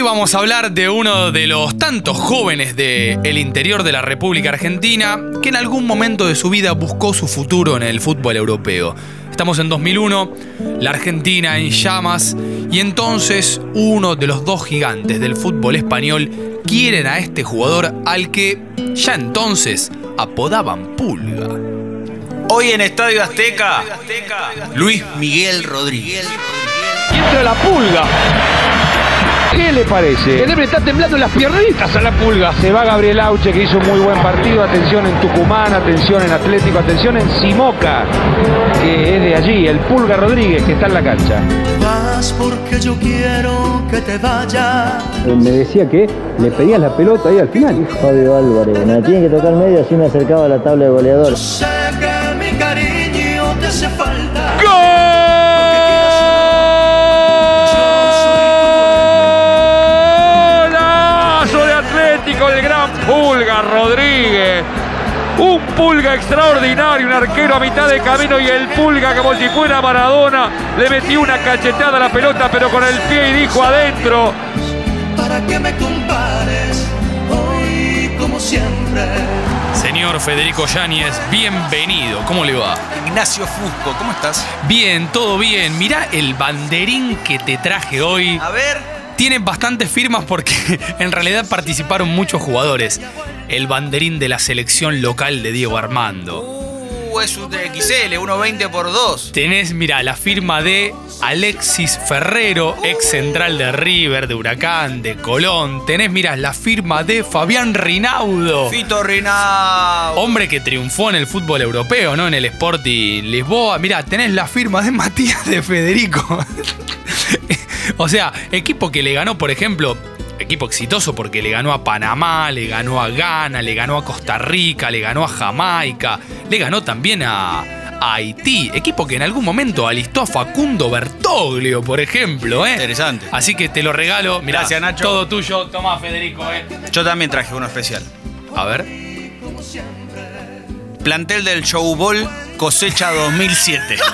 Hoy vamos a hablar de uno de los tantos jóvenes del interior de la República Argentina que en algún momento de su vida buscó su futuro en el fútbol europeo. Estamos en 2001, la Argentina en llamas y entonces uno de los dos gigantes del fútbol español quieren a este jugador al que ya entonces apodaban Pulga. Hoy en Estadio Azteca, Luis Miguel Rodríguez. Y entra la pulga. ¿Qué le parece? Que debe estar temblando las piernitas a la pulga. Se va Gabriel Auche, que hizo un muy buen partido. Atención en Tucumán, atención en Atlético, atención en Simoca, que es de allí. El Pulga Rodríguez, que está en la cancha. Vas porque yo quiero que te vayas. Me decía que le pedías la pelota ahí al final. Fabio Álvarez, me la tiene que tocar medio así me acercaba a la tabla de goleador. Sé que mi cariño te hace falta. ¡Golazo Rodríguez! Un Pulga extraordinario, un arquero a mitad de camino y el Pulga como si fuera Maradona le metió una cachetada a la pelota pero con el pie y dijo adentro. Para que me compares hoy como siempre. Señor Federico Yáñez, bienvenido. ¿Cómo le va? Ignacio Fusco, ¿cómo estás? Bien, todo bien. Mirá el banderín que te traje hoy. A ver. Tiene bastantes firmas porque en realidad participaron muchos jugadores. El banderín de la selección local de Diego Armando. Uh, es un XL, 1.20 por 2. Tenés, mira, la firma de Alexis Ferrero, ex central de River, de Huracán, de Colón. Tenés, mira, la firma de Fabián Rinaudo. Fito Rinau. Hombre que triunfó en el fútbol europeo, ¿no? En el Sporting Lisboa. Mira, tenés la firma de Matías de Federico. o sea, equipo que le ganó, por ejemplo, equipo exitoso porque le ganó a Panamá, le ganó a Ghana, le ganó a Costa Rica, le ganó a Jamaica, le ganó también a, a Haití. Equipo que en algún momento alistó a Facundo Bertoglio, por ejemplo, ¿eh? Interesante. Así que te lo regalo. Mirá, Gracias, Nacho. Todo tuyo. Tomá, Federico, ¿eh? Yo también traje uno especial. A ver. Plantel del Showball cosecha 2007.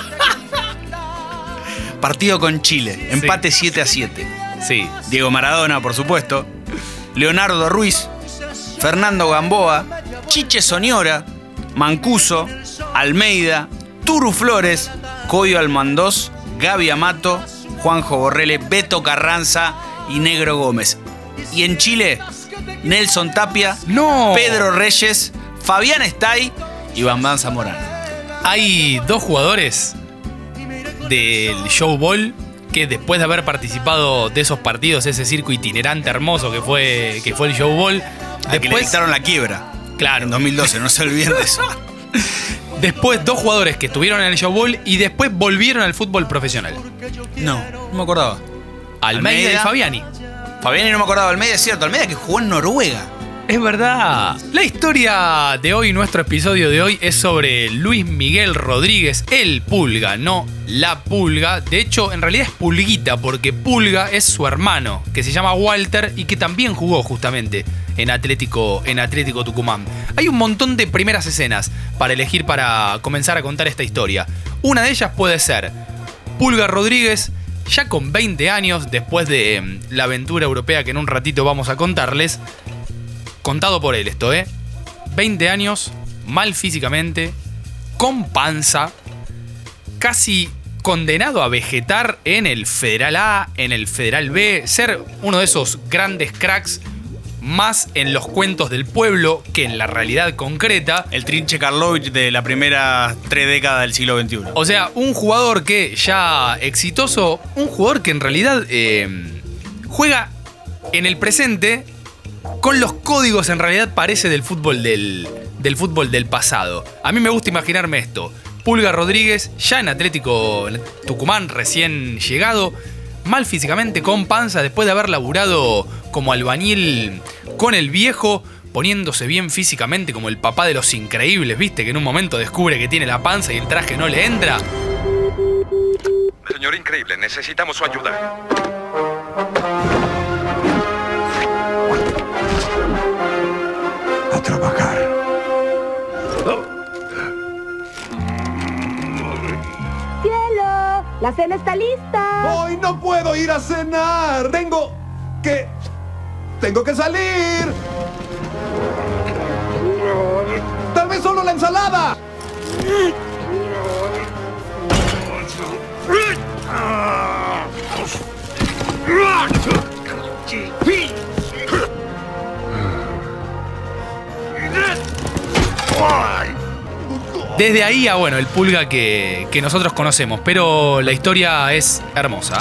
Partido con Chile, empate 7 a 7. Sí. Diego Maradona, por supuesto. Leonardo Ruiz, Fernando Gamboa, Chiche Soñora, Mancuso, Almeida, Turu Flores, Coyo Almandós, Gaby Amato, Juanjo Borrele, Beto Carranza y Negro Gómez. Y en Chile, Nelson Tapia, No. Pedro Reyes, Fabián Estay y Bambán Zamorano. Hay dos jugadores del Show Ball que después de haber participado de esos partidos, ese circo itinerante hermoso que fue, que fue el Show Ball, De que le después, dictaron la quiebra. Claro. En 2012, no se olviden de eso. después dos jugadores que estuvieron en el Show Ball y después volvieron al fútbol profesional. No, no me acordaba. Almeida, y Almeida. Fabiani. Fabián y no me acordaba, Almeida es cierto, Almeida que jugó en Noruega. Es verdad. La historia de hoy, nuestro episodio de hoy, es sobre Luis Miguel Rodríguez, el Pulga, no la Pulga. De hecho, en realidad es Pulguita, porque Pulga es su hermano, que se llama Walter y que también jugó justamente en Atlético, en Atlético Tucumán. Hay un montón de primeras escenas para elegir para comenzar a contar esta historia. Una de ellas puede ser Pulga Rodríguez, ya con 20 años, después de em, la aventura europea que en un ratito vamos a contarles, contado por él esto, ¿eh? 20 años, mal físicamente, con panza, casi condenado a vegetar en el Federal A, en el Federal B, ser uno de esos grandes cracks más en los cuentos del pueblo que en la realidad concreta. El trinche Karlovich de la primera tres décadas del siglo XXI. O sea, un jugador que ya exitoso, un jugador que en realidad eh, juega en el presente con los códigos en realidad parece del fútbol del, del fútbol del pasado. A mí me gusta imaginarme esto. Pulga Rodríguez, ya en Atlético Tucumán, recién llegado, mal físicamente, con panza, después de haber laburado como albañil con el viejo, poniéndose bien físicamente como el papá de los increíbles, ¿viste? Que en un momento descubre que tiene la panza y el traje no le entra. Señor Increíble, necesitamos su ayuda. ¡La cena está lista! Hoy no puedo ir a cenar. Tengo que tengo que salir. Tal vez solo la ensalada. Desde ahí a, bueno, el pulga que, que nosotros conocemos, pero la historia es hermosa.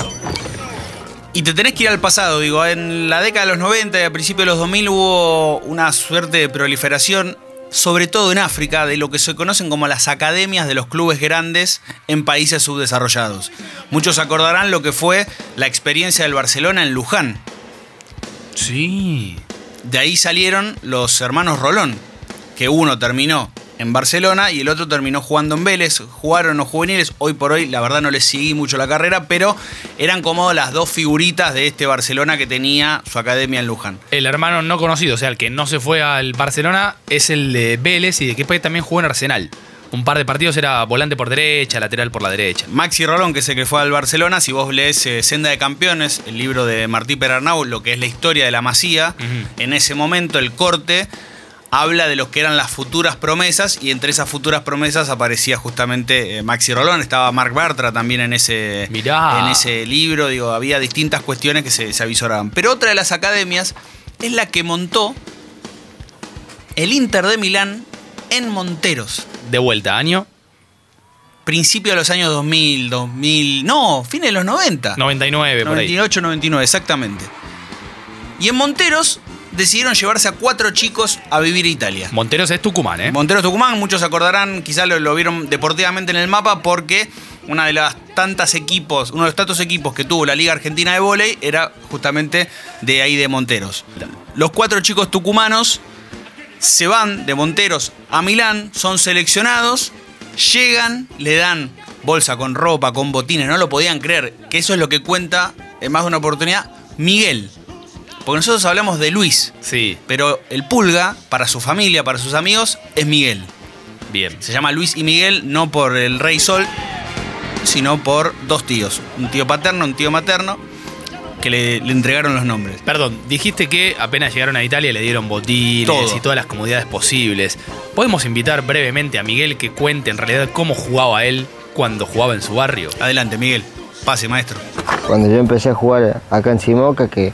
Y te tenés que ir al pasado, digo, en la década de los 90 y a principios de los 2000 hubo una suerte de proliferación, sobre todo en África, de lo que se conocen como las academias de los clubes grandes en países subdesarrollados. Muchos acordarán lo que fue la experiencia del Barcelona en Luján. Sí. De ahí salieron los hermanos Rolón, que uno terminó en Barcelona y el otro terminó jugando en Vélez. Jugaron los juveniles, hoy por hoy la verdad no les seguí mucho la carrera, pero eran como las dos figuritas de este Barcelona que tenía su academia en Luján. El hermano no conocido, o sea, el que no se fue al Barcelona, es el de Vélez y de que también jugó en Arsenal. Un par de partidos era volante por derecha, lateral por la derecha. Maxi Rolón, que es el que fue al Barcelona, si vos lees eh, Senda de Campeones, el libro de Martí Perarnau, lo que es la historia de la Masía, en ese momento el corte habla de lo que eran las futuras promesas y entre esas futuras promesas aparecía justamente eh, Maxi Rolón, estaba Marc Bartra también en ese, Mirá. en ese libro, digo, había distintas cuestiones que se, se avisoraban. Pero otra de las academias es la que montó el Inter de Milán en Monteros. De vuelta, año Principio de los años 2000, 2000, no, fines de los 90. 99, por ahí. 98, 99, exactamente. Y en Monteros decidieron llevarse a cuatro chicos a vivir a Italia. Monteros es Tucumán, ¿eh? Monteros Tucumán, muchos se acordarán, quizás lo, lo vieron deportivamente en el mapa porque una de las tantas equipos, uno de los tantos equipos que tuvo la Liga Argentina de Vóley era justamente de ahí de Monteros. Los cuatro chicos tucumanos se van de Monteros a Milán, son seleccionados, llegan, le dan bolsa con ropa, con botines, no lo podían creer, que eso es lo que cuenta en más de una oportunidad Miguel. Porque nosotros hablamos de Luis, Sí, pero el pulga, para su familia, para sus amigos, es Miguel. bien. Se llama Luis y Miguel no por el Rey Sol, sino por dos tíos. Un tío paterno, un tío materno, que le, le entregaron los nombres. Perdón, dijiste que apenas llegaron a Italia le dieron botines Todo. y todas las comodidades posibles. ¿Podemos invitar brevemente a Miguel que cuente en realidad cómo jugaba él cuando jugaba en su barrio? Adelante, Miguel. Pase, maestro. Cuando yo empecé a jugar acá en Simoca, que,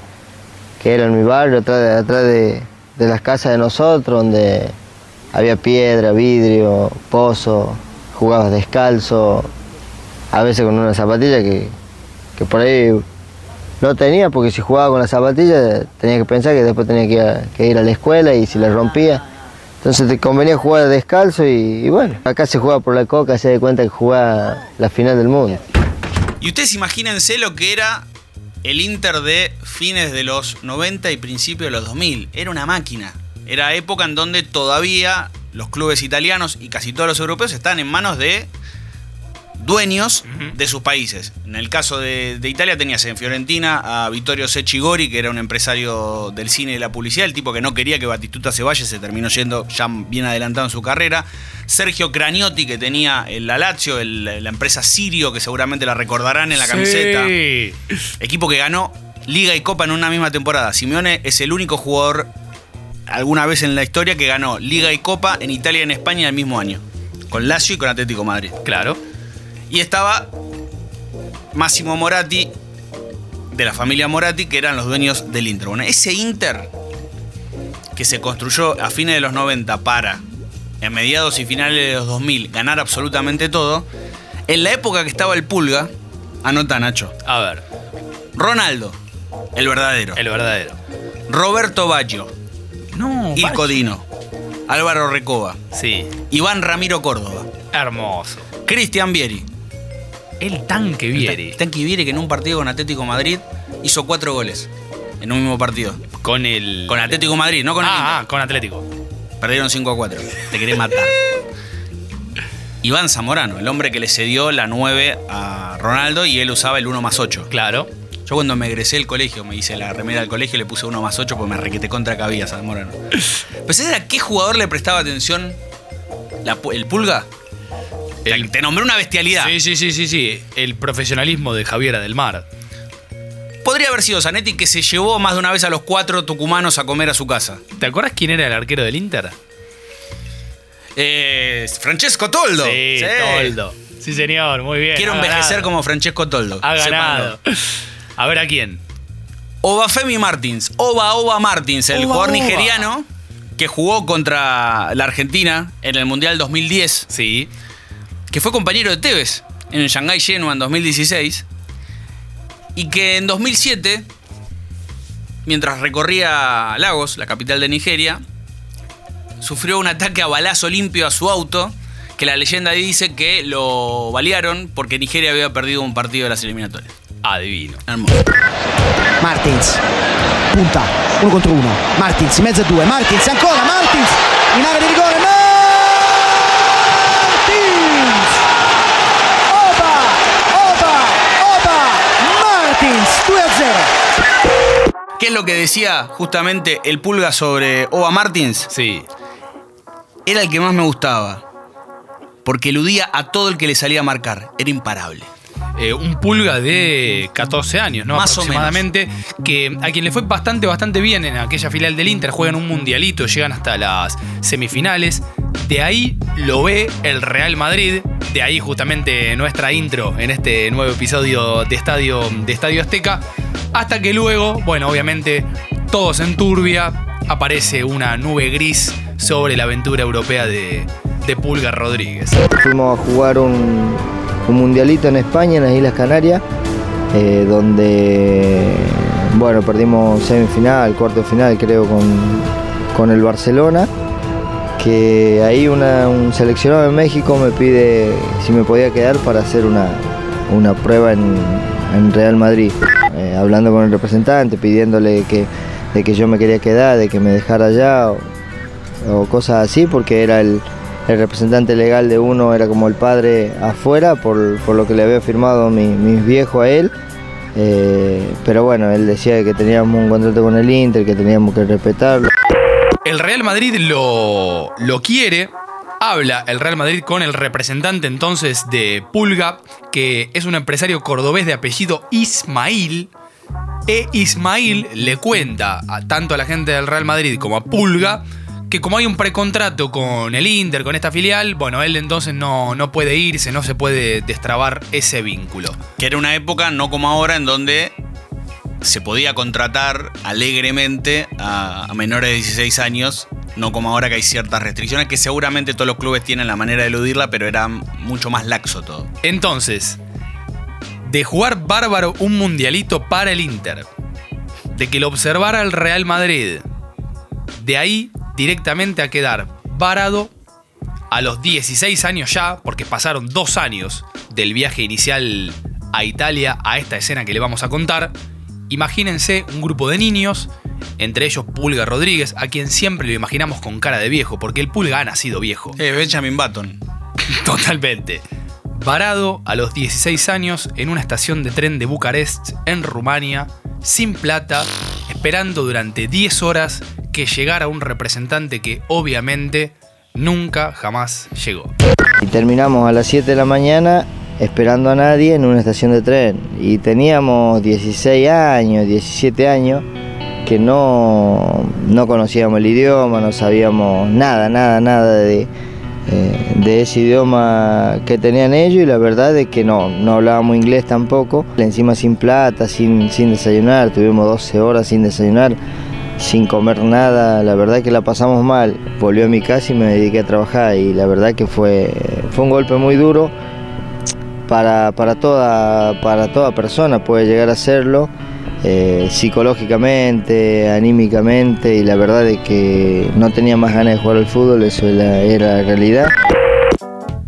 que era en mi barrio, atrás, de, atrás de, de las casas de nosotros, donde había piedra, vidrio, pozo, jugabas descalzo, a veces con una zapatilla que, que por ahí no tenía, porque si jugaba con la zapatilla tenía que pensar que después tenía que ir a, la escuela y si la rompía. Entonces te convenía jugar descalzo y, y bueno, acá se juega por la coca, se da cuenta que jugaba la final del mundo. Y ustedes imagínense lo que era el Inter de fines de los 90 y principios de los 2000. Era una máquina. Era época en donde todavía los clubes italianos y casi todos los europeos están en manos de dueños de sus países. En el caso de, de Italia tenías en Fiorentina a Vittorio Secchigori, que era un empresario del cine y de la publicidad, el tipo que no quería que Batistuta se vaya, se terminó yendo ya bien adelantado en su carrera. Sergio Craniotti, que tenía el la Lazio, el- la empresa Sirio, que seguramente la recordarán en la camiseta. Equipo que ganó Liga y Copa en una misma temporada. Simeone es el único jugador alguna vez en la historia que ganó Liga y Copa en Italia y en España el mismo año. Con Lazio y con Atlético Madrid. Claro. Y estaba Máximo Moratti, de la familia Moratti, que eran los dueños del Inter. Bueno, ese Inter que se construyó a fines de los 90 para, en mediados y finales de los 2000, ganar absolutamente todo, en la época que estaba el Pulga, anota Nacho, A ver, Ronaldo, el verdadero, el verdadero. Roberto Baggio, No, vaya. Dino, Álvaro Recoba, Sí, Iván Ramiro Córdoba, hermoso. Cristian Vieri, El tanque Vieri. Tanqui Vieri que en un partido con Atlético Madrid hizo cuatro goles en un mismo partido. Con el. Con Atlético Madrid, no con el ah, ah, Inter. con Atlético. Perdieron 5 a 4. Te querés matar. Iván Zamorano, el hombre que le cedió la 9 a Ronaldo y él usaba el 1 más 8. Claro. Yo cuando me egresé del colegio, me hice la remera del colegio, le puse 1 más 8 porque me requete contra cabía Zamorano. ¿sabes a qué jugador le prestaba atención la el pulga? Te- El- Te nombré una bestialidad. Sí, sí, sí, sí, sí. El profesionalismo de Javiera del Mar. Podría haber sido Zanetti que se llevó más de una vez a los cuatro tucumanos a comer a su casa. ¿Te acuerdas quién era el arquero del Inter? Eh, Francesco Toldo. Sí, Sí. Toldo. Sí, señor, muy bien. Quiero envejecer ganado. como Francesco Toldo. Ha ganado. A ver a quién. Obafemi Martins, Oba Oba Martins, el Oba, jugador Oba. nigeriano que jugó contra la Argentina en el Mundial 2010, Sí. Que fue compañero de Tevez en el Shanghai Shenhua en 2016 y que en 2007, mientras recorría Lagos, la capital de Nigeria, sufrió un ataque a balazo limpio a su auto, que la leyenda dice que lo balearon porque Nigeria había perdido un partido de las eliminatorias. Adivino. Hermoso. Martins, punta, uno contro uno. Martins, in mezzo a due. Martins, ancora Martins, in area di rigore. Martins! ¿Qué es lo que decía justamente el Pulga sobre Oba Martins? Sí. Era el que más me gustaba. Porque eludía a todo el que le salía a marcar. Era imparable. Eh, un pulga de 14 años, ¿no? Más o Aproximadamente. Que a quien le fue bastante, bastante bien en aquella final del Inter. Juegan un mundialito, llegan hasta las semifinales. De ahí lo ve el Real Madrid. De ahí justamente nuestra intro en este nuevo episodio de Estadio, de Estadio Azteca. Hasta que luego, bueno, obviamente, todos en turbia. Aparece una nube gris sobre la aventura europea de, de Pulga Rodríguez. Fuimos a jugar un, un mundialito en España, en las Islas Canarias, eh, donde bueno, perdimos semifinal, cuarto final creo con, con el Barcelona, que ahí un seleccionado de México me pide si me podía quedar para hacer una, una prueba en, en Real Madrid, Hablando con el representante, pidiéndole que, de que yo me quería quedar, de que me dejara allá o, cosas así, porque era el, el representante legal de uno, era como el padre afuera, por, por lo que le había firmado mi, mis viejos a él. Eh, pero bueno, él decía que teníamos un contrato con el Inter, que teníamos que respetarlo. El Real Madrid lo, lo quiere. Habla el Real Madrid con el representante entonces de Pulga, que es un empresario cordobés de apellido Ismail. E Ismail le cuenta a, tanto a la gente del Real Madrid como a Pulga que como hay un precontrato con el Inter, con esta filial, bueno, él entonces no, no puede irse, no se puede destrabar ese vínculo. Que era una época, no como ahora, en donde se podía contratar alegremente a, a menores de 16 años. No como ahora que hay ciertas restricciones que seguramente todos los clubes tienen la manera de eludirla, pero era mucho más laxo todo. Entonces, de jugar bárbaro un mundialito para el Inter, de que lo observara el Real Madrid, de ahí directamente a quedar varado a los 16 años ya, porque pasaron dos años del viaje inicial a Italia a esta escena que le vamos a contar. Imagínense un grupo de niños, entre ellos Pulga Rodríguez, a quien siempre lo imaginamos con cara de viejo, porque el Pulga ha nacido viejo. Eh, Benjamin Button. Totalmente. Varado a los 16 años en una estación de tren de Bucarest, en Rumania, sin plata, esperando durante 10 horas que llegara un representante que obviamente nunca jamás llegó. Y terminamos a las 7 de la mañana esperando a nadie en una estación de tren. Y teníamos 16 años, 17 años, que no, no conocíamos el idioma, no sabíamos nada, nada, nada de, eh, de ese idioma que tenían ellos y la verdad es que no, no hablábamos inglés tampoco. Encima sin plata, sin, sin desayunar, tuvimos 12 horas sin desayunar sin comer nada, la verdad que la pasamos mal. Volví a mi casa y me dediqué a trabajar y la verdad que fue, fue un golpe muy duro para, para, toda, para toda persona, puede llegar a serlo, eh, psicológicamente, anímicamente y la verdad es que no tenía más ganas de jugar al fútbol, eso era, la realidad.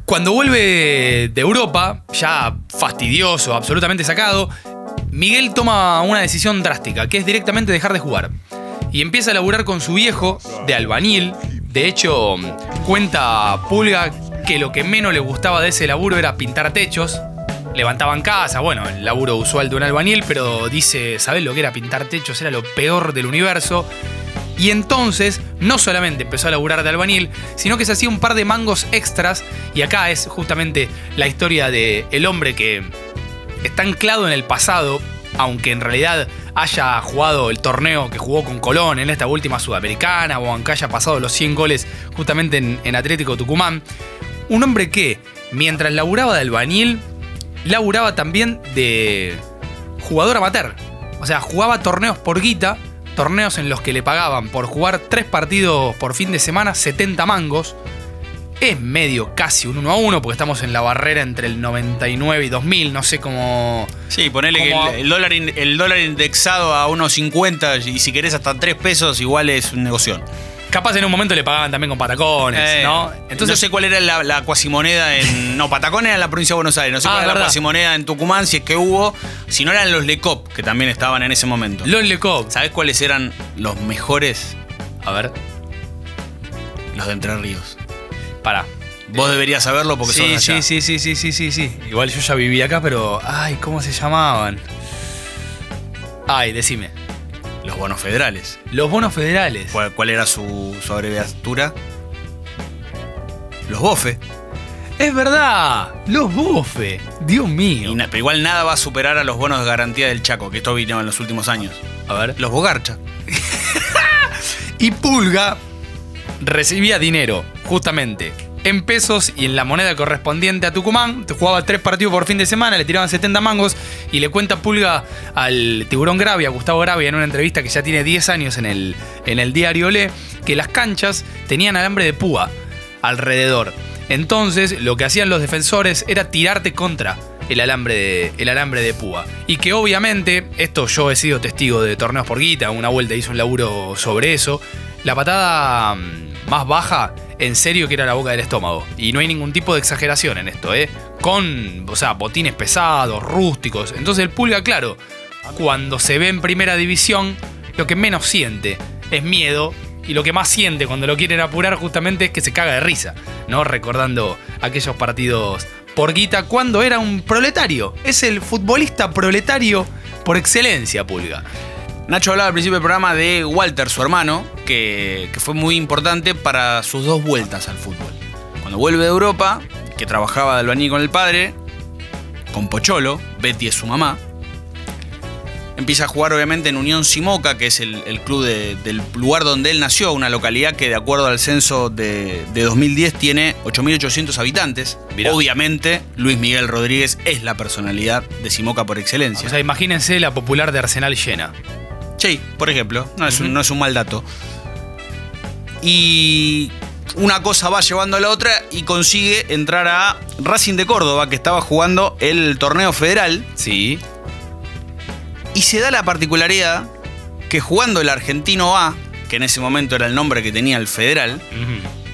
Cuando vuelve de Europa, ya fastidioso, absolutamente sacado, Miguel toma una decisión drástica, que es directamente dejar de jugar. Y empieza a laburar con su viejo de albañil. De hecho, cuenta Pulga que lo que menos le gustaba de ese laburo era pintar techos. Levantaban casa, bueno, el laburo usual de un albañil, pero dice, ¿sabés lo que era pintar techos? Era lo peor del universo. Y entonces, no solamente empezó a laburar de albañil, sino que se hacía un par de mangos extras. Y acá es justamente la historia de el hombre que está anclado en el pasado aunque en realidad haya jugado el torneo que jugó con Colón en esta última sudamericana, o aunque haya pasado los 100 goles justamente en, en Atlético Tucumán, un hombre que, mientras laburaba de albañil, laburaba también de jugador amateur. O sea, jugaba torneos por guita, torneos en los que le pagaban por jugar tres partidos por fin de semana 70 mangos. Es medio casi un 1 a 1 porque estamos en la barrera entre el 99 y 2000, no sé cómo... Sí, ponele que el, el dólar, in- el dólar indexado a unos 50 y si querés hasta 3 pesos, igual es un negocio. Capaz en un momento le pagaban también con patacones, Eh, ¿no? Entonces, no sé cuál era la, la cuasimoneda en. No, Patacones era en la provincia de Buenos Aires. No sé Ah, cuál era la verdad. cuasimoneda en Tucumán, si es que hubo. Si no eran los Lecop, que también estaban en ese momento. Los Lecop. ¿Sabés cuáles eran los mejores? A ver, Los de Entre Ríos. para. Vos deberías saberlo porque Sí, allá. sí, sí, sí, sí, sí, sí, sí. Igual yo ya vivía acá, pero. Ay, ¿cómo se llamaban? Ay, decime. Los bonos federales. Los bonos federales. ¿Cuál, cuál era su, su abreviatura? Los BOFE. Es verdad, los bofe. Dios mío. Y na- pero igual nada va a superar a los bonos de garantía del Chaco, que esto vino en los últimos años. A ver. Los Bogarcha. Y Pulga recibía dinero, justamente, en pesos y en la moneda correspondiente a Tucumán. Jugaba tres partidos por fin de semana, le tiraban 70 mangos y le cuenta Pulga al tiburón Gravia, Gustavo Gravia, en una entrevista que ya tiene 10 años en el, en el diario Le, que las canchas tenían alambre de púa alrededor. Entonces, lo que hacían los defensores era tirarte contra el alambre de, el alambre de púa. Y que obviamente, esto yo he sido testigo de torneos por guita, una vuelta hice un laburo sobre eso. La patada mm, más baja, en serio que era la boca del estómago. Y no hay ningún tipo de exageración en esto, ¿eh? Con, o sea, botines pesados, rústicos. Entonces el pulga, claro, cuando se ve en primera división, lo que menos siente es miedo. Y lo que más siente cuando lo quieren apurar justamente es que se caga de risa, ¿no? Recordando aquellos partidos por guita cuando era un proletario. Es el futbolista proletario por excelencia, Pulga. Nacho hablaba al principio del programa de Walter, su hermano, que, que fue muy importante para sus dos vueltas al fútbol. Cuando vuelve de Europa, que trabajaba de albañil con el padre, con Pocholo, Betty es su mamá, empieza a jugar obviamente en Unión Simoca, que es el, el club de- del lugar donde él nació, una localidad que de acuerdo al censo de, de 2010 tiene 8.800 habitantes. Mirá. Obviamente, Luis Miguel Rodríguez es la personalidad de Simoca por excelencia. O sea, imagínense la popular de Arsenal llena. Sí, por ejemplo, no es, un, no es un mal dato. Y una cosa va llevando a la otra y consigue entrar a Racing de Córdoba, que estaba jugando el torneo federal. Sí. Y se da la particularidad que jugando el Argentino A, que en ese momento era el nombre que tenía el federal,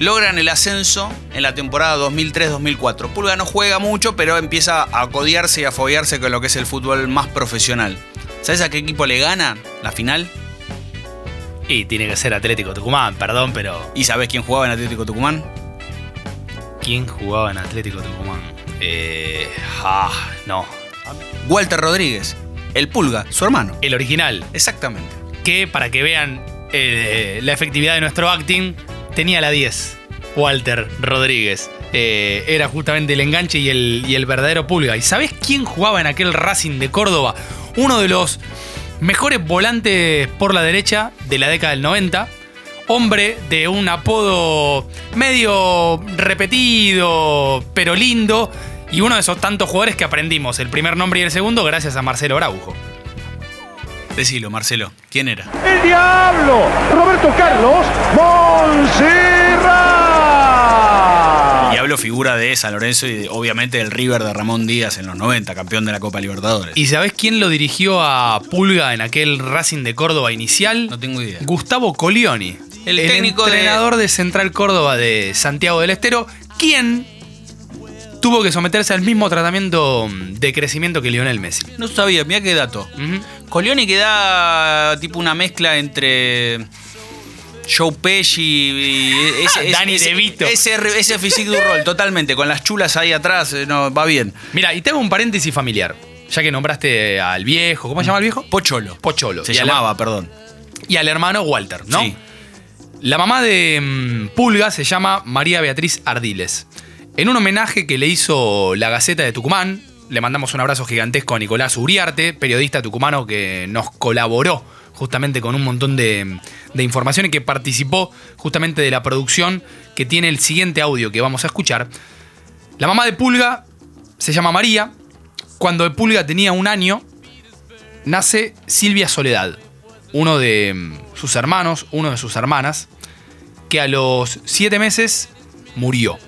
logran el ascenso en la temporada 2003-2004. Pulga no juega mucho, pero empieza a codiarse y a fobiarse con lo que es el fútbol más profesional. ¿Sabes a qué equipo le gana la final? Y tiene que ser Atlético Tucumán, perdón, pero ¿Y sabes quién jugaba en Atlético Tucumán? ¿quién jugaba en Atlético Tucumán? Eh. Ah, no. Walter Rodríguez, el Pulga, su hermano. El original. Exactamente. Que para que vean eh, la efectividad de nuestro acting, tenía la 10. Walter Rodríguez. Eh, era justamente el enganche y el, y el verdadero pulga. ¿Y sabés quién jugaba en aquel Racing de Córdoba? Uno de los mejores volantes por la derecha de la década del 90. Hombre de un apodo medio repetido, pero lindo. Y uno de esos tantos jugadores que aprendimos el primer nombre y el segundo gracias a Marcelo Araujo. Decilo, Marcelo, ¿quién era? ¡El diablo! Roberto Carlos Y hablo figura de San Lorenzo y de- obviamente del River de Ramón Díaz en los 90, campeón de la Copa Libertadores. ¿Y sabés quién lo dirigió a Pulga en aquel Racing de Córdoba inicial? No tengo idea. Gustavo Colioni. El técnico de- entrenador de... Central Córdoba de Santiago del Estero, quien tuvo que someterse al mismo tratamiento de crecimiento que Lionel Messi. No sabía, mira qué dato. Colioni que da tipo una mezcla entre Joe Pesci y ese, ese- Danny ese- DeVito. Ese, ese physique du rol, totalmente, con las chulas ahí atrás, eh, no, va bien. Mira, y te hago un paréntesis familiar. Ya que nombraste al viejo, ¿cómo se llama el viejo? Pocholo. Pocholo. Se Y llamaba, perdón. Y al hermano Walter, ¿no? Sí. La mamá de mm, Pulga se llama María Beatriz Ardiles. En un homenaje que le hizo la Gaceta de Tucumán, Le mandamos un abrazo gigantesco a Nicolás Uriarte, periodista tucumano que nos colaboró justamente con un montón de, de información y que participó justamente de la producción que tiene el siguiente audio que vamos a escuchar. La mamá de Pulga se llama María. Cuando Pulga tenía un año, nace Silvia Soledad, uno de mm, sus hermanos, uno de sus hermanas, que a los siete meses murió.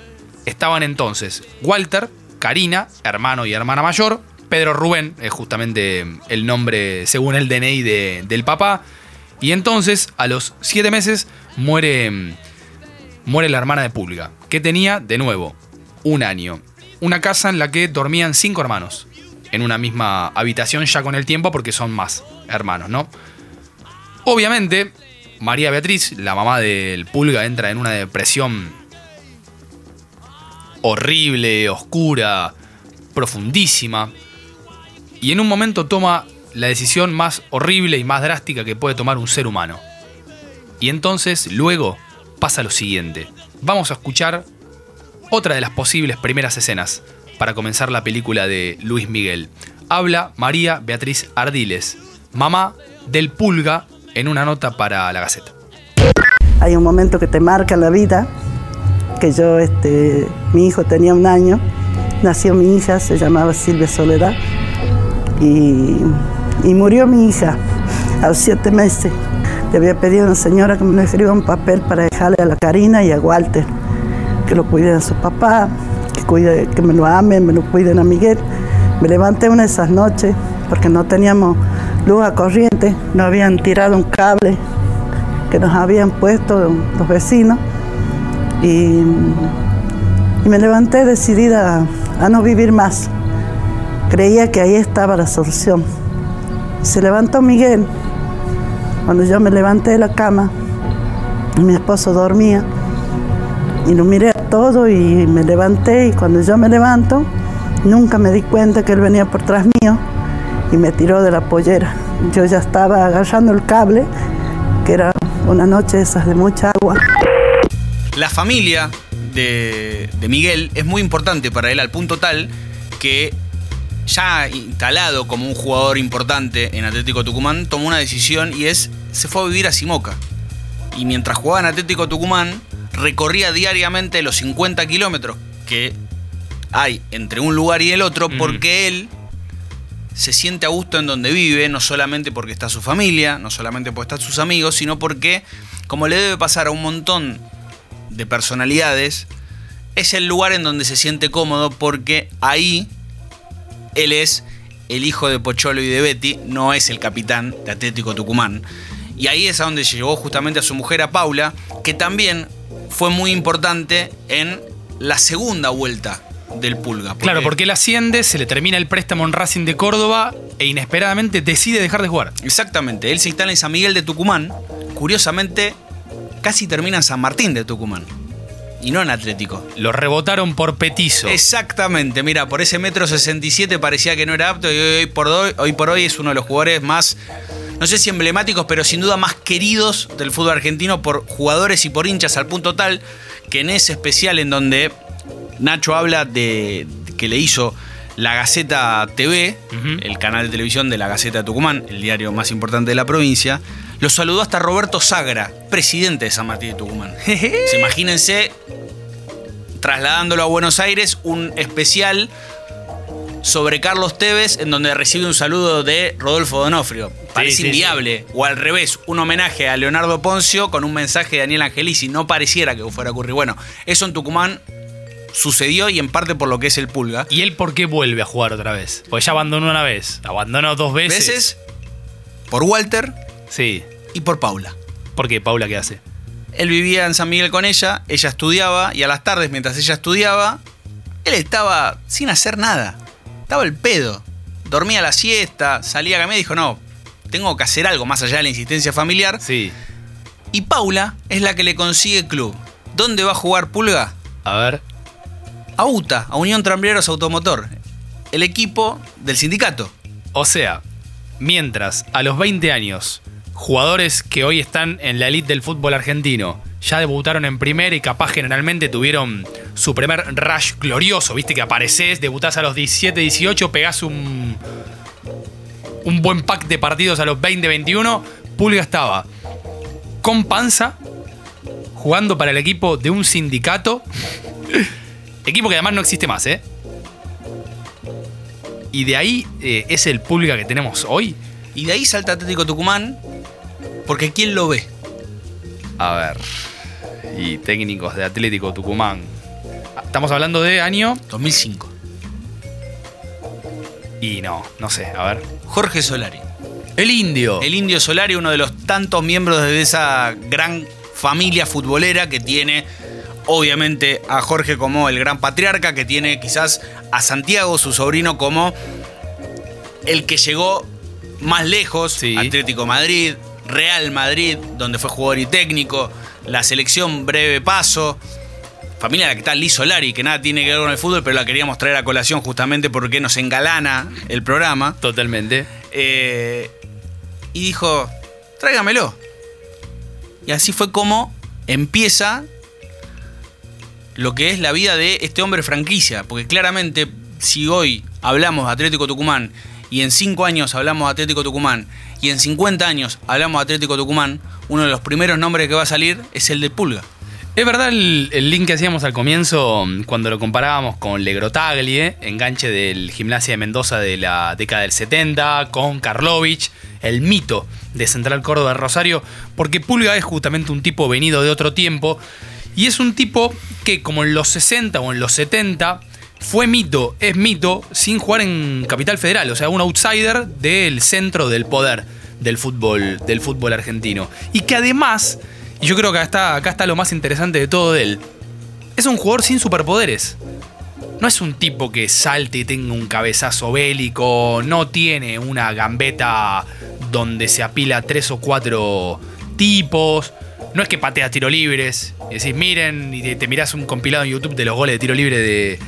Estaban entonces Walter, Karina, hermano y hermana mayor, Pedro Rubén, es justamente el nombre según el DNI de- del papá, y entonces a los siete meses muere, mm, muere la hermana de Pulga, que tenía de nuevo un año. Una casa en la que dormían cinco hermanos, en una misma habitación ya con el tiempo porque son más hermanos, ¿no? Obviamente, María Beatriz, la mamá del Pulga, entra en una depresión horrible, oscura, profundísima. Y en un momento toma la decisión más horrible y más drástica que puede tomar un ser humano. Y entonces, luego, pasa lo siguiente. Vamos a escuchar otra de las posibles primeras escenas para comenzar la película de Luis Miguel. Habla María Beatriz Ardiles, mamá del Pulga, en una nota para la Gaceta. Hay un momento que te marca la vida, que yo, este, mi hijo tenía un año, nació mi hija, se llamaba Silvia Soledad, y, murió mi hija a los siete meses. Le había pedido a una señora que me escriba un papel para dejarle a la Karina y a Walter, que lo cuiden a su papá, que, cuide, que me lo amen, me lo cuiden a Miguel. Me levanté una de esas noches porque no teníamos luz a corriente, no habían tirado un cable que nos habían puesto los vecinos y, me levanté decidida a no vivir más. Creía que ahí estaba la solución. Se levantó Miguel. Cuando yo me levanté de la cama, mi esposo dormía y lo miré todo y me levanté y cuando yo me levanto, nunca me di cuenta que él venía por tras mío y me tiró de la pollera. Yo ya estaba agarrando el cable, que era una noche esas de mucha agua. La familia de, de Miguel es muy importante para él al punto tal que ya instalado como un jugador importante en Atlético Tucumán, tomó una decisión y es, se fue a vivir a Simoca. Y mientras jugaba en Atlético Tucumán, recorría diariamente los 50 kilómetros que hay entre un lugar y el otro porque él se siente a gusto en donde vive, no solamente porque está su familia, no solamente porque están sus amigos, sino porque, como le debe pasar a un montón de personalidades, es el lugar en donde se siente cómodo porque ahí él es el hijo de Pocholo y de Betty, no es el capitán de Atlético Tucumán. Y ahí es a donde llevó justamente a su mujer, a Paula, que también fue muy importante en la segunda vuelta del Pulga. Claro, porque él asciende, se le termina el préstamo en Racing de Córdoba e inesperadamente decide dejar de jugar. Exactamente, él se instala en San Miguel de Tucumán. Curiosamente, casi termina en San Martín de Tucumán. Y no en Atlético. Lo rebotaron por petizo. Exactamente, mira, por ese metro 67 parecía que no era apto y hoy por hoy, hoy por hoy es uno de los jugadores más, no sé si emblemáticos, pero sin duda más queridos del fútbol argentino por jugadores y por hinchas al punto tal que en ese especial en donde Nacho habla de que le hizo la Gaceta TV, el canal de televisión de la Gaceta de Tucumán, el diario más importante de la provincia, lo saludó hasta Roberto Sagra, presidente de San Martín de Tucumán. Se imagínense trasladándolo a Buenos Aires, un especial sobre Carlos Tevez en donde recibe un saludo de Rodolfo Donofrio. Parece sí, inviable. O al revés, un homenaje a Leonardo Poncio con un mensaje de Daniel Angelici. No pareciera que fuera a ocurrir. Bueno, eso en Tucumán sucedió y en parte por lo que es el Pulga. ¿Y él por qué vuelve a jugar otra vez? Pues ya abandonó una vez, abandonó dos veces. Veces por Walter Sí. Y por Paula. ¿Por qué? Paula, ¿qué hace? Él vivía en San Miguel con ella, ella estudiaba y a las tardes mientras ella estudiaba, él estaba sin hacer nada. Estaba el pedo. Dormía la siesta, salía a caminar y dijo, no, tengo que hacer algo más allá de la insistencia familiar. Sí. Y Paula es la que le consigue club. ¿Dónde va a jugar Pulga? A ver. A UTA, a Unión Trambleros Automotor. El equipo del sindicato. O sea, mientras a los 20 años, jugadores que hoy están en la elite del fútbol argentino ya debutaron en primera y capaz generalmente tuvieron su primer rush glorioso, viste que apareces, debutás a los 17, 18, pegás un, un buen pack de partidos a los 20, 21, Pulga estaba con panza, jugando para el equipo de un sindicato, equipo que además no existe más, ¿eh? Y de ahí eh, es el Pulga que tenemos hoy. Y de ahí salta Atlético Tucumán, porque ¿quién lo ve? A ver. Y técnicos de Atlético Tucumán. Estamos hablando de año 2005. Y no, no sé, a ver. Jorge Solari. El indio. El indio Solari, uno de los tantos miembros de esa gran familia futbolera que tiene, obviamente, a Jorge como el gran patriarca, que tiene quizás a Santiago, su sobrino, como el que llegó más lejos, Atlético Madrid, Real Madrid, donde fue jugador y técnico, la selección breve paso. Familia la que está Liz Solari, que nada tiene que ver con el fútbol, pero la queríamos traer a colación justamente porque nos engalana el programa. Totalmente. Eh, y dijo, tráigamelo. Y así fue como empieza lo que es la vida de este hombre franquicia. Porque claramente, si hoy hablamos de Atlético Tucumán y en 5 años hablamos de Atlético Tucumán y en 50 años hablamos de Atlético Tucumán, uno de los primeros nombres que va a salir es el de Pulga. Es verdad el, link que hacíamos al comienzo cuando lo comparábamos con Legrotaglie, enganche del Gimnasia de Mendoza de la década del 70, con Karlovich, el mito de Central Córdoba de Rosario, porque Pulga es justamente un tipo venido de otro tiempo y es un tipo que como en los 60 o en los 70 fue mito, es mito, sin jugar en Capital Federal, o sea, un outsider del centro del poder del fútbol, del fútbol argentino. Y que además, y yo creo que acá está, acá está lo más interesante de todo de él, es un jugador sin superpoderes. No es un tipo que salte y tenga un cabezazo bélico, no tiene una gambeta donde se apila tres o cuatro tipos. No es que patea tiro libres y decís, miren, y te, te mirás un compilado en YouTube de los goles de tiro libre de,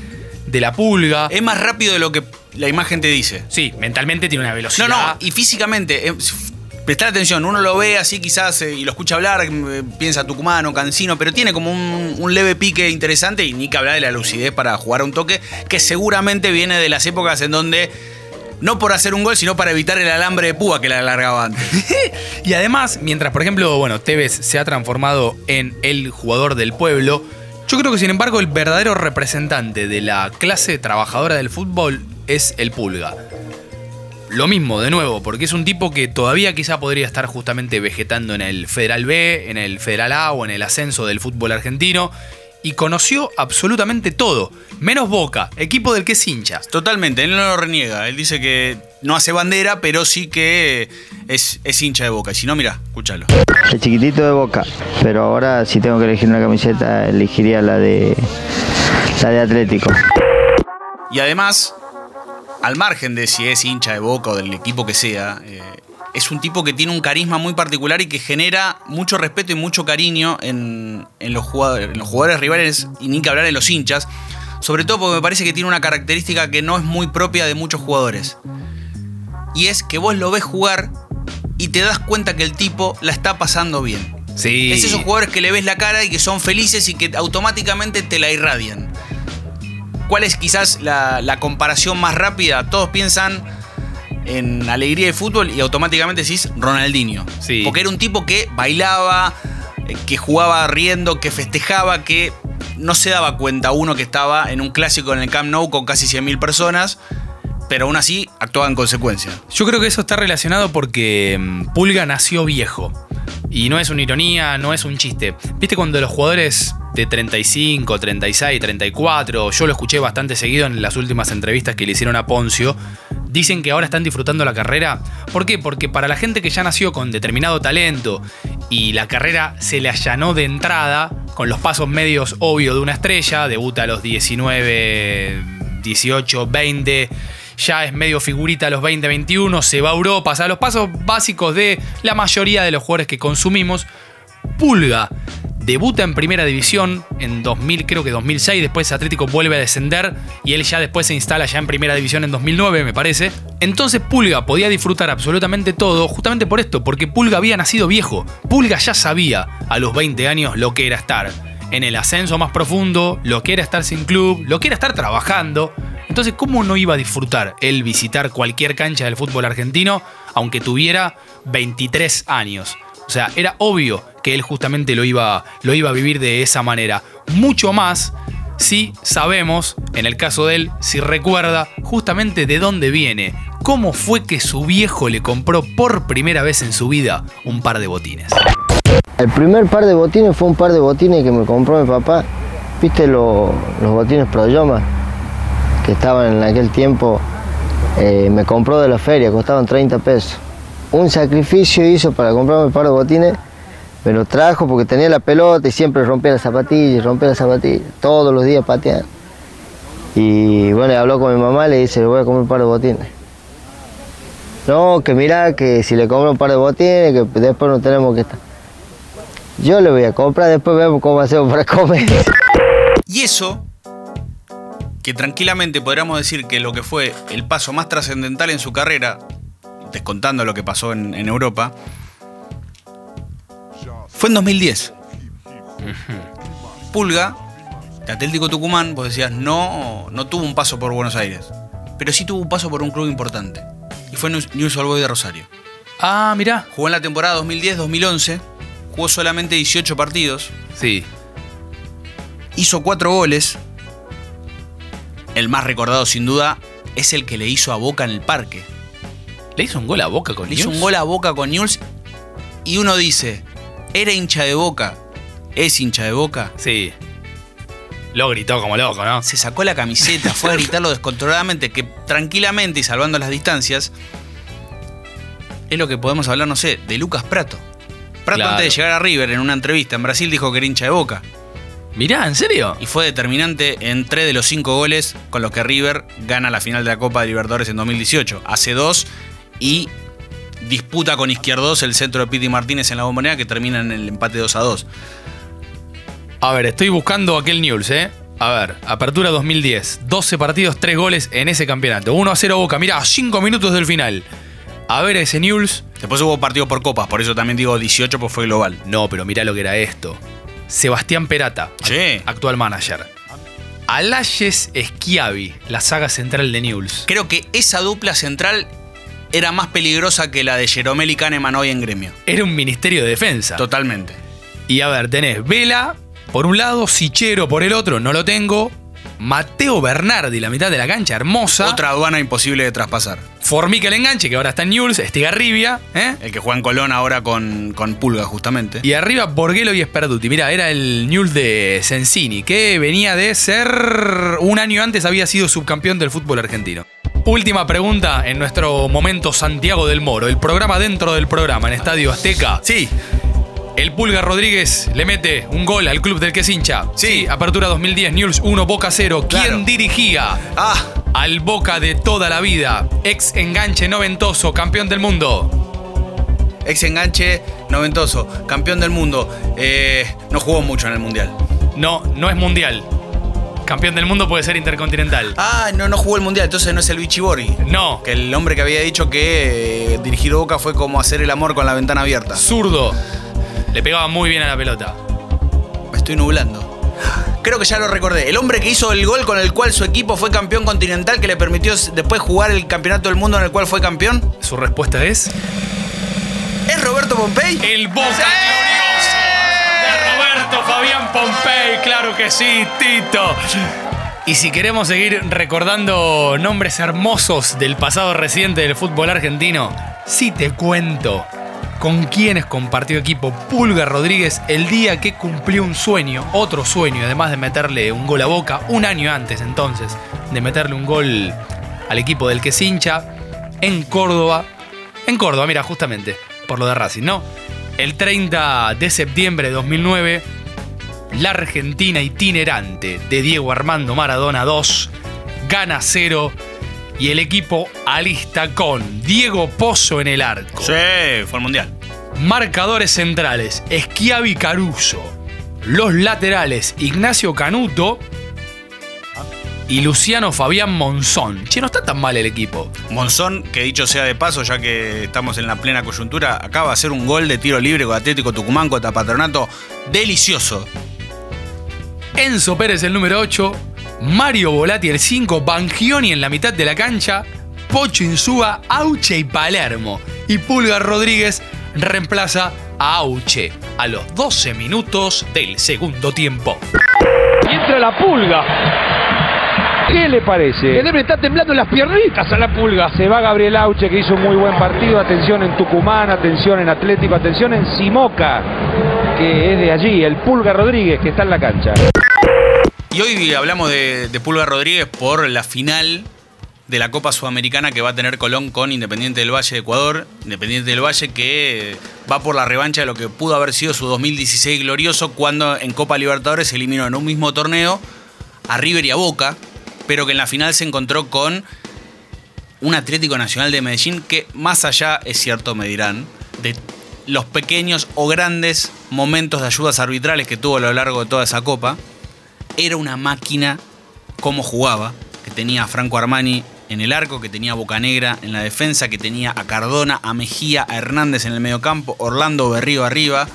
de la pulga. Es más rápido de lo que la imagen te dice. Sí, mentalmente tiene una velocidad. No, no, y físicamente, eh, prestar atención, uno lo ve así quizás eh, y lo escucha hablar, eh, piensa tucumano, cansino, pero tiene como un, un leve pique interesante y ni que hablar de la lucidez para jugar a un toque que seguramente viene de las épocas en donde no por hacer un gol, sino para evitar el alambre de púa que la alargaba antes. y además, mientras por ejemplo, bueno, Tevez se ha transformado en el jugador del pueblo, yo creo que sin embargo el verdadero representante de la clase trabajadora del fútbol es el Pulga. Lo mismo, de nuevo, porque es un tipo que todavía quizá podría estar justamente vegetando en el Federal B, en el Federal A o en el ascenso del fútbol argentino. Y conoció absolutamente todo, menos Boca, equipo del que es hincha. Totalmente, él no lo reniega. Él dice que no hace bandera, pero sí que es, es hincha de Boca. Y si no, mira, escúchalo. El chiquitito de Boca, pero ahora si tengo que elegir una camiseta, elegiría la de la de Atlético. Y además, al margen de si es hincha de Boca o del equipo que sea, eh, es un tipo que tiene un carisma muy particular y que genera mucho respeto y mucho cariño en, en los, jugadores, en los jugadores rivales y ni que hablar en los hinchas. Sobre todo porque me parece que tiene una característica que no es muy propia de muchos jugadores. Y es que vos lo ves jugar y te das cuenta que el tipo la está pasando bien. Sí. Es esos jugadores que le ves la cara y que son felices y que automáticamente te la irradian. ¿Cuál es quizás la, la comparación más rápida? Todos piensan en alegría de fútbol y automáticamente decís Ronaldinho. Sí. Porque era un tipo que bailaba, eh, que jugaba riendo, que festejaba, que no se daba cuenta uno que estaba en un clásico en el Camp Nou con casi 100.000 personas, pero aún así actuaba en consecuencia. Yo creo que eso está relacionado porque mm, Pulga nació viejo. Y no es una ironía, no es un chiste. ¿Viste cuando los jugadores de 35, 36, 34, yo lo escuché bastante seguido en las últimas entrevistas que le hicieron a Poncio, dicen que ahora están disfrutando la carrera? ¿Por qué? Porque para la gente que ya nació con determinado talento y la carrera se le allanó de entrada, con los pasos medios obvios de una estrella, debuta a los 19, 18, 20 ya es medio figurita a los 20, 21, se va a Europa, o sea, los pasos básicos de la mayoría de los jugadores que consumimos. Pulga debuta en primera división en 2000, creo que 2006, después Atlético vuelve a descender y él ya después se instala ya en primera división en 2009, me parece. Entonces Pulga podía disfrutar absolutamente todo justamente por esto, porque Pulga había nacido viejo. Pulga ya sabía a los 20 años lo que era estar en el ascenso más profundo, lo que era estar sin club, lo que era estar trabajando. Entonces, ¿cómo no iba a disfrutar él visitar cualquier cancha del fútbol argentino, aunque tuviera 23 años? O sea, era obvio que él justamente lo iba, lo iba a vivir de esa manera. Mucho más si sabemos, en el caso de él, si recuerda justamente de dónde viene, cómo fue que su viejo le compró por primera vez en su vida un par de botines. El primer par de botines fue un par de botines que me compró mi papá. ¿Viste lo- los botines Proyoma? Que estaban en aquel tiempo. eh, me compró de la feria, costaban 30 pesos. Un sacrificio hizo para comprarme un par de botines. Me lo trajo porque tenía la pelota y siempre rompía las zapatillas, rompía las zapatillas. Todos los días pateando. Y bueno, habló con mi mamá y le dice, le voy a comprar un par de botines. No, que mirá, que si le compro un par de botines, que después no tenemos que estar. Yo le voy a comprar, después vemos cómo hacemos para comer. Y eso, que tranquilamente podríamos decir que lo que fue el paso más trascendental en su carrera, descontando lo que pasó en, en Europa, fue en 2010. Pulga, de Atlético Tucumán, vos decías, no, no tuvo un paso por Buenos Aires, pero sí tuvo un paso por un club importante. Y fue News News Old Boys de Rosario. Ah, mirá. Jugó en la temporada 2010-2011, jugó solamente 18 partidos, Sí. hizo cuatro goles. El más recordado, sin duda, es el que le hizo a Boca en el parque. ¿Le hizo un gol a Boca con Le hizo un gol a Boca con Newell's y uno dice, era hincha de Boca, es hincha de Boca. Sí. Lo gritó como loco, ¿no? Se sacó la camiseta, fue a gritarlo descontroladamente, que tranquilamente y salvando las distancias, es lo que podemos hablar, no sé, de Lucas Prato. Prato Claro. antes de llegar a River en una entrevista en Brasil dijo que era hincha de Boca. Mirá, ¿en serio? y fue determinante en tres de los cinco goles con los que River gana la final de la Copa de Libertadores en 2018. Hace dos y disputa con Izquierdos el centro de Piti Martínez en la bombonera que termina en el empate 2 a 2. A ver, estoy buscando aquel News, ¿eh? A ver, apertura 2010. 12 partidos, 3 goles en ese campeonato. 1 a 0 Boca. Mirá, 5 minutos del final. A ver ese News. Después hubo partido por copas, por eso también digo 18 pues fue global. No, pero mirá lo que era esto. Sebastián Perata, Sí. actual manager. Alayes Schiavi, la saga central de News. Creo que esa dupla central era más peligrosa que la de Jeromel y Kahneman hoy en gremio. Era un ministerio de defensa. Totalmente. Y a ver, tenés Vela por un lado, Sichero por el otro, no lo tengo. Mateo Bernardi, la mitad de la cancha, hermosa. Otra aduana imposible de traspasar. Formica el enganche, que ahora está en Newell's, Estigarribia, ¿eh? El que juega en Colón ahora con, con Pulga, justamente. Y arriba Borghello y Sperduti. Mira, era el Newell's de Sensini, que venía de ser. Un año antes había sido subcampeón del fútbol argentino. Última pregunta en nuestro momento Santiago del Moro, el programa dentro del programa en Estadio Azteca. Sí, El Pulga Rodríguez le mete un gol al club del que es hincha. Sí. apertura 2010, Newell's 1, Boca 0. ¿Quién Claro. dirigía? Ah, Al Boca de toda la vida. Ex enganche noventoso, campeón del mundo. ex enganche noventoso, campeón del mundo. Eh, no jugó mucho en el mundial. No, no es mundial. Campeón del mundo puede ser intercontinental. Ah, no, no jugó el mundial, entonces no es el Bichibori. No, Que el hombre que había dicho que eh, dirigir Boca fue como hacer el amor con la ventana abierta. zurdo. Le pegaba muy bien a la pelota. Me estoy nublando. Creo que ya lo recordé. El hombre que hizo el gol con el cual su equipo fue campeón continental, que le permitió después jugar el campeonato del mundo en el cual fue campeón. Su respuesta es. ¿Es Roberto Pompey? El Boca glorioso de Roberto Fabián Pompey, claro que sí, Tito. Y si queremos seguir recordando nombres hermosos del pasado reciente del fútbol argentino, sí te cuento con quienes compartió equipo Pulga Rodríguez el día que cumplió un sueño, otro sueño, además de meterle un gol a Boca, un año antes entonces de meterle un gol al equipo del que es hincha, en Córdoba. En Córdoba, mira, justamente, por lo de Racing, ¿no? El 30 de septiembre de 2009, la Argentina itinerante de Diego Armando Maradona 2 gana 0 y el equipo alista con Diego Pozo en el arco. Sí, fue el mundial. Marcadores centrales, Schiavi Caruso. los laterales Ignacio Canuto y Luciano Fabián Monzón. Che, no está tan mal el equipo. Monzón, que dicho sea de paso, ya que estamos en la plena coyuntura, acaba de hacer un gol de tiro libre con Atlético Tucumán contra Patronato. Delicioso. Enzo Pérez el número 8, Mario Volati el 5, Bangioni en la mitad de la cancha, Pocho Insúa, Auche y Palermo. Y Pulgar Rodríguez reemplaza a Auche a los 12 minutos del segundo tiempo. Y entra la pulga. ¿Qué le parece? Que debe estar temblando las piernitas a la pulga. Se va Gabriel Auche, que hizo un muy buen partido. Atención en Tucumán, atención en Atlético, atención en Simoca, que es de allí. El Pulga Rodríguez, que está en la cancha. Y hoy hablamos de, de Pulga Rodríguez por la final de la Copa Sudamericana que va a tener Colón con Independiente del Valle de Ecuador. Independiente del Valle que va por la revancha de lo que pudo haber sido su 2016 glorioso cuando en Copa Libertadores se eliminó en un mismo torneo a River y a Boca, pero que en la final se encontró con un Atlético Nacional de Medellín que más allá, es cierto, me dirán, de los pequeños o grandes momentos de ayudas arbitrales que tuvo a lo largo de toda esa copa, era una máquina como jugaba, que tenía Franco Armani en el arco, que tenía Bocanegra en la defensa, que tenía a Cardona, a Mejía, a Hernández en el mediocampo, Orlando Berrío arriba.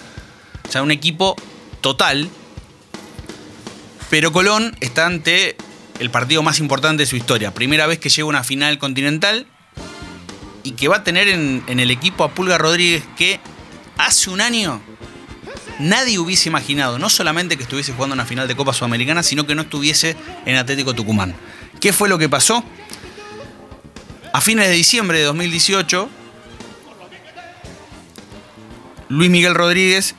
O sea, un equipo total. Pero Colón está ante el partido más importante de su historia. Primera vez que llega a una final continental y que va a tener en, en el equipo a Pulga Rodríguez que hace un año nadie hubiese imaginado, no solamente que estuviese jugando una final de Copa Sudamericana, sino que no estuviese en Atlético Tucumán. ¿Qué fue lo que pasó? A fines de diciembre de 2018, Luis Miguel Rodríguez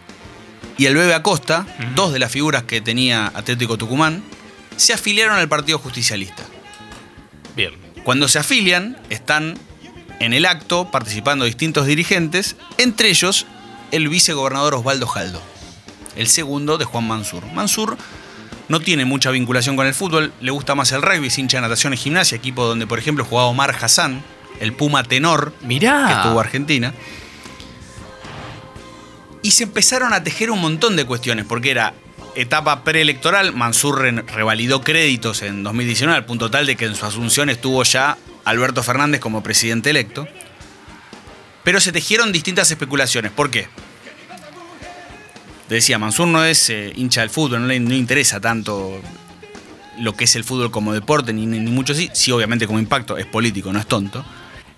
y el Bebe Acosta, dos de las figuras que tenía Atlético Tucumán, se afiliaron al Partido Justicialista. Bien. Cuando se afilian, están en el acto participando distintos dirigentes, entre ellos el vicegobernador Osvaldo Jaldo, el segundo de Juan Mansur. Mansur no tiene mucha vinculación con el fútbol, le gusta más el rugby, hincha de natación y gimnasia, equipo donde, por ejemplo, jugaba Omar Hassan, el Puma Tenor, Mirá. que tuvo Argentina. Y se empezaron a tejer un montón de cuestiones, porque era etapa preelectoral, Mansur re- revalidó créditos en 2019, al punto tal de que en su asunción estuvo ya Alberto Fernández como presidente electo. Pero se tejieron distintas especulaciones. ¿Por qué? Decía, Mansur no es eh, hincha del fútbol, no le, no interesa tanto lo que es el fútbol como deporte, ni, ni mucho así. Sí, obviamente como impacto, es político, no es tonto.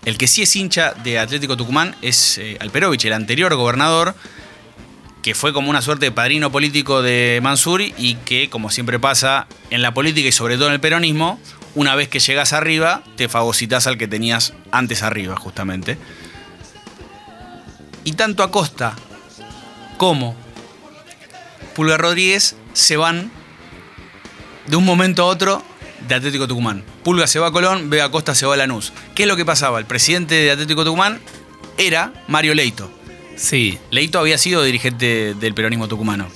El que sí es hincha de Atlético Tucumán es eh, Alperovich, el anterior gobernador, que fue como una suerte de padrino político de Mansur y que, como siempre pasa en la política y sobre todo en el peronismo, una vez que llegas arriba, te fagocitas al que tenías antes arriba, justamente. Y tanto Acosta como Pulgar Rodríguez se van de un momento a otro de Atlético Tucumán. Pulga se va a Colón, Vega Acosta se va a Lanús. ¿Qué es lo que pasaba? El presidente de Atlético Tucumán era Mario Leito. Sí. Leito había sido dirigente del peronismo tucumano.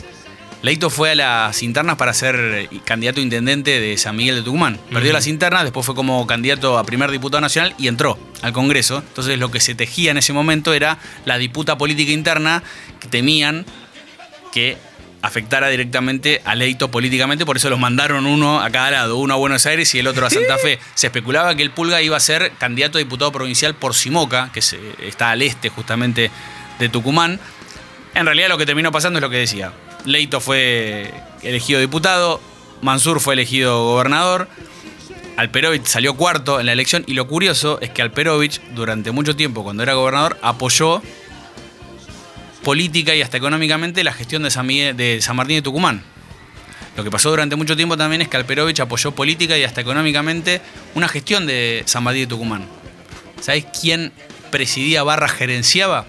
Leito fue a las internas para ser candidato a intendente de San Miguel de Tucumán. Perdió las internas, después fue como candidato a primer diputado nacional y entró al Congreso. Entonces lo que se tejía en ese momento era la disputa política interna que temían que afectara directamente a Leito políticamente, por eso los mandaron uno a cada lado, uno a Buenos Aires y el otro a Santa Fe. Se especulaba que el Pulga iba a ser candidato a diputado provincial por Simoca, que está al este justamente de Tucumán. En realidad lo que terminó pasando es lo que decía. Leito fue elegido diputado, Mansur fue elegido gobernador, Alperovich salió cuarto en la elección y lo curioso es que Alperovich durante mucho tiempo cuando era gobernador apoyó política y hasta económicamente la gestión de San, Miguel- de San Martín de Tucumán. Lo que pasó durante mucho tiempo también es que Alperovich apoyó política y hasta económicamente una gestión de San Martín de Tucumán. ¿Sabés quién presidía barra gerenciaba?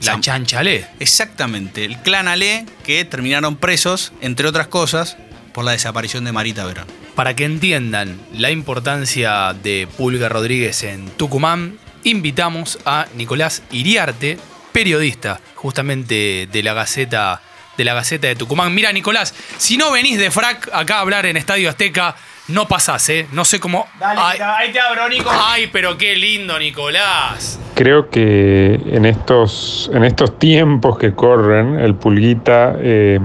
La San- chanchalé. Exactamente, el clan Ale que terminaron presos, entre otras cosas, por la desaparición de Marita Verón. Para que entiendan la importancia de Pulga Rodríguez en Tucumán, invitamos a Nicolás Iriarte, periodista justamente de la Gaceta de la Gaceta de Tucumán. Mira, Nicolás, si no venís de frac acá a hablar en Estadio Azteca, no pasás, ¿eh? No sé cómo. ay, ahí te abro, Nico. ay, pero qué lindo, Nicolás. Creo que en estos, en estos tiempos que corren, el Pulguita eh,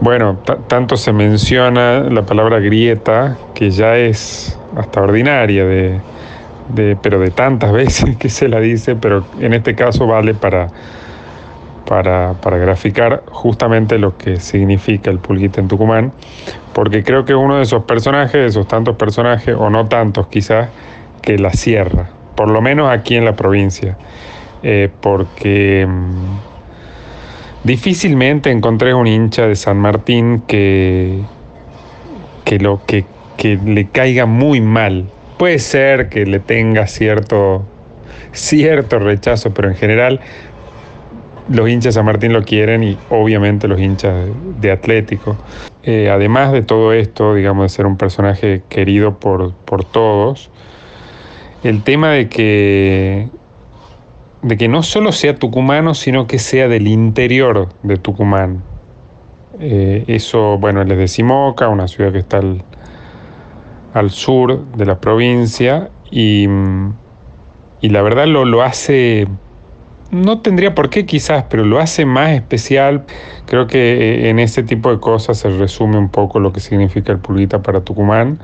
Bueno, tanto se menciona la palabra grieta que ya es hasta ordinaria de, de, pero de tantas veces que se la dice, pero en este caso vale para, para, para, graficar justamente lo que significa el pulguita en Tucumán, porque creo que uno de esos personajes, esos tantos personajes, o no tantos quizás, que la cierra, por lo menos aquí en la provincia, eh, porque mm, difícilmente encontré un hincha de San Martín que, que, lo, que, que le caiga muy mal Puede ser que le tenga cierto, cierto rechazo, pero en general los hinchas San Martín lo quieren y obviamente los hinchas de Atlético. Eh, además de todo esto, digamos, de ser un personaje querido por, por todos, el tema de que, de que no solo sea tucumano, sino que sea del interior de Tucumán. Eh, eso, bueno, él es de Simoca, una ciudad que está al, al sur de la provincia y, y la verdad lo, lo hace, no tendría por qué quizás, pero lo hace más especial. Creo que eh, en ese tipo de cosas se resume un poco lo que significa el Pulguita para Tucumán,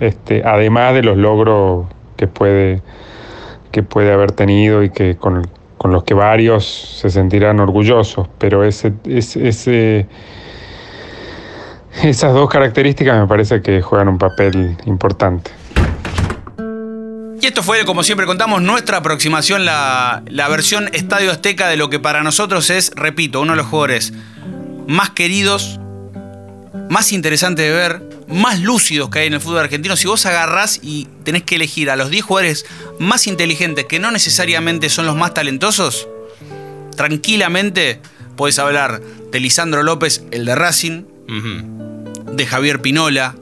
este, además de los logros que puede, que puede haber tenido y que con, con los que varios se sentirán orgullosos, pero ese, ese, ese esas dos características me parece que juegan un papel importante. Y esto fue, como siempre contamos, nuestra aproximación, la, la, versión Estadio Azteca de lo que para nosotros es, repito, uno de los jugadores más queridos, más interesante de ver, más lúcidos que hay en el fútbol argentino. Si vos agarrás y tenés que elegir a los 10 jugadores más inteligentes, que no necesariamente son los más talentosos, tranquilamente podés hablar de Lisandro López, el de Racing, de Javier Pinola,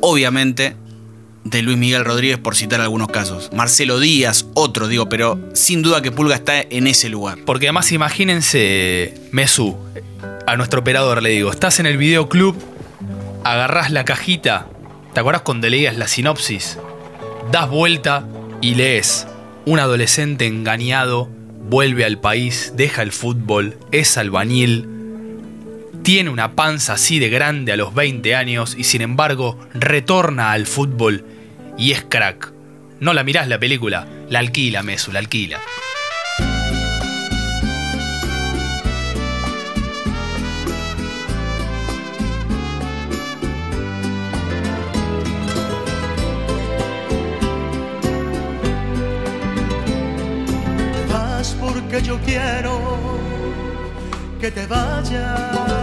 obviamente de Luis Miguel Rodríguez por citar algunos casos. Marcelo Díaz, otro, digo, pero sin duda que Pulga está en ese lugar. Porque además imagínense, Mesú, a nuestro operador le digo, estás en el videoclub, agarrás la cajita, ¿te acuerdas cuando leías la sinopsis? Das vuelta y lees, un adolescente engañado vuelve al país, deja el fútbol, es albañil, tiene una panza así de grande a los 20 años y sin embargo retorna al fútbol y es crack. No la mirás la película, la alquila, Mesu, la alquila. Vas porque yo quiero que te vayas